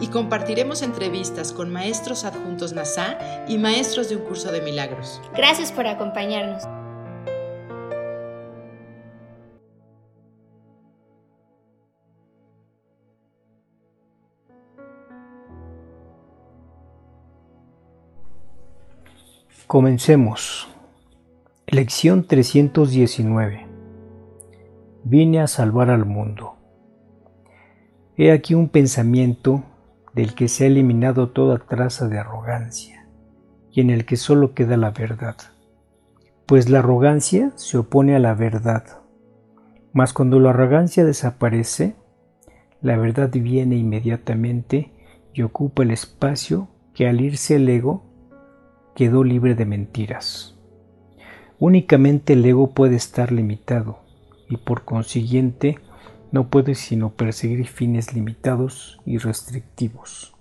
Y compartiremos entrevistas con maestros adjuntos NASA y maestros de un curso de milagros. Gracias por acompañarnos. Comencemos. Lección 319. Vine a salvar al mundo. He aquí un pensamiento del que se ha eliminado toda traza de arrogancia y en el que solo queda la verdad. Pues la arrogancia se opone a la verdad. Mas cuando la arrogancia desaparece, la verdad viene inmediatamente y ocupa el espacio que al irse el ego quedó libre de mentiras. Únicamente el ego puede estar limitado y por consiguiente no puede sino perseguir fines limitados y restrictivos.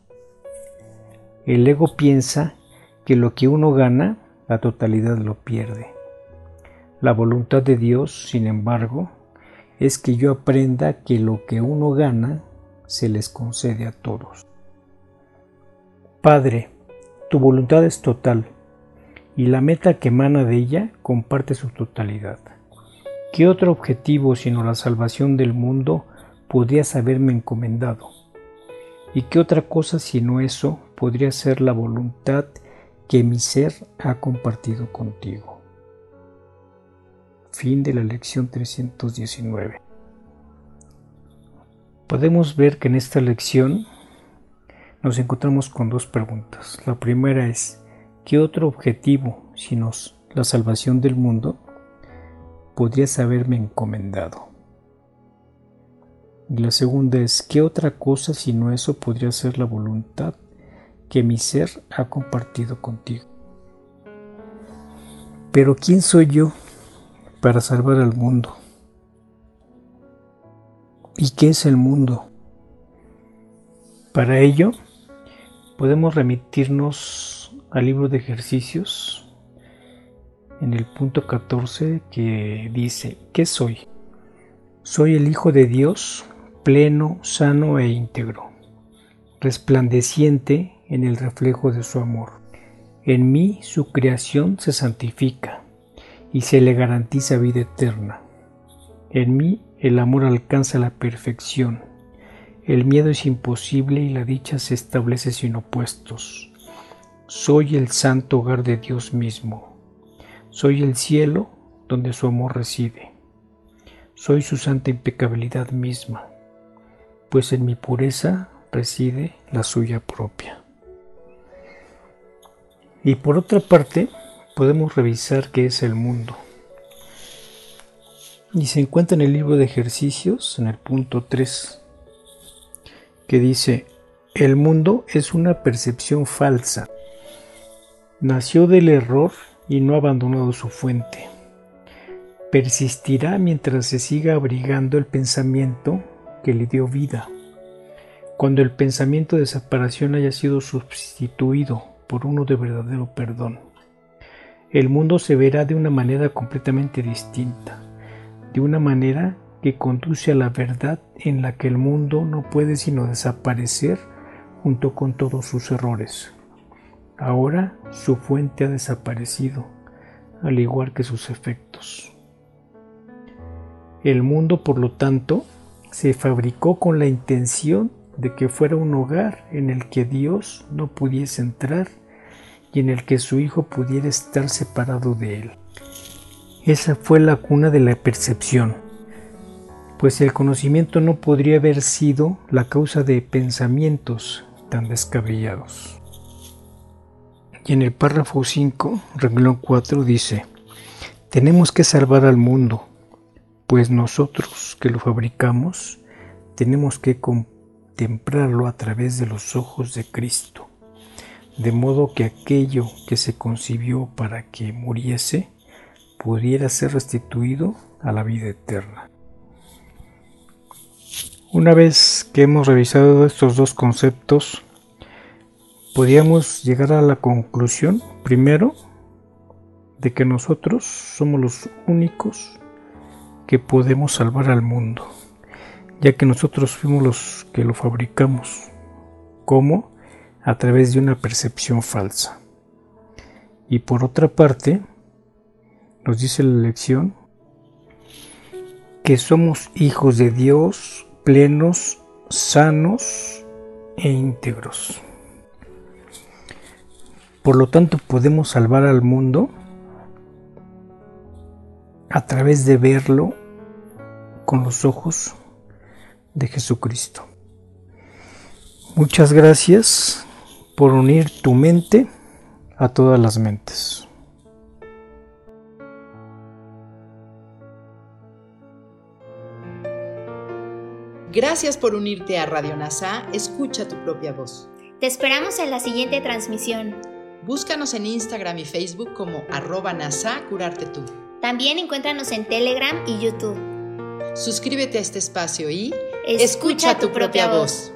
El ego piensa que lo que uno gana, la totalidad lo pierde. La voluntad de Dios, sin embargo, es que yo aprenda que lo que uno gana se les concede a todos. Padre, tu voluntad es total, y la meta que emana de ella comparte su totalidad. ¿Qué otro objetivo sino la salvación del mundo podrías haberme encomendado? ¿Y qué otra cosa sino eso podría ser la voluntad que mi ser ha compartido contigo? Fin de la lección 319. Podemos ver que en esta lección nos encontramos con dos preguntas. La primera es, ¿qué otro objetivo, sino la salvación del mundo, podrías haberme encomendado? Y la segunda es, ¿qué otra cosa sino eso podría ser la voluntad que mi ser ha compartido contigo? Pero ¿quién soy yo para salvar al mundo? ¿Y qué es el mundo? Para ello, podemos remitirnos al libro de ejercicios en el punto 14 que dice, ¿qué soy? Soy el Hijo de Dios, pleno, sano e íntegro, resplandeciente en el reflejo de su amor. En mí su creación se santifica y se le garantiza vida eterna. En mí el amor alcanza la perfección el miedo es imposible y la dicha se establece sin opuestos. Soy el santo hogar de Dios mismo. Soy el cielo donde su amor reside. Soy su santa impecabilidad misma, pues en mi pureza reside la suya propia. Y por otra parte, podemos revisar qué es el mundo. Y se encuentra en el libro de ejercicios, en el punto 3 que dice, el mundo es una percepción falsa. Nació del error y no ha abandonado su fuente. Persistirá mientras se siga abrigando el pensamiento que le dio vida. Cuando el pensamiento de separación haya sido sustituido por uno de verdadero perdón, el mundo se verá de una manera completamente distinta, de una manera que conduce a la verdad en la que el mundo no puede sino desaparecer junto con todos sus errores. Ahora su fuente ha desaparecido, al igual que sus efectos. El mundo, por lo tanto, se fabricó con la intención de que fuera un hogar en el que Dios no pudiese entrar y en el que su Hijo pudiera estar separado de él. Esa fue la cuna de la percepción pues el conocimiento no podría haber sido la causa de pensamientos tan descabellados. Y en el párrafo 5, renglón 4 dice, tenemos que salvar al mundo, pues nosotros que lo fabricamos tenemos que, contemplarlo a través de los ojos de Cristo, de modo que aquello que se concibió para que muriese pudiera ser restituido a la vida eterna. Una vez que hemos revisado estos dos conceptos, podríamos llegar a la conclusión, primero, de que nosotros somos los únicos que podemos salvar al mundo, ya que nosotros fuimos los que lo fabricamos. ¿Cómo? A través de una percepción falsa. Y por otra parte, nos dice la lección que somos hijos de Dios plenos, sanos e íntegros. Por lo tanto, podemos salvar al mundo a través de verlo con los ojos de Jesucristo. Muchas gracias por unir tu mente a todas las mentes. Gracias por unirte a Radio NASA. Escucha tu propia voz. Te esperamos en la siguiente transmisión. Búscanos en Instagram y Facebook como arroba NASA Curarte Tú. También encuéntranos en Telegram y YouTube. Suscríbete a este espacio y escucha, tu, propia voz.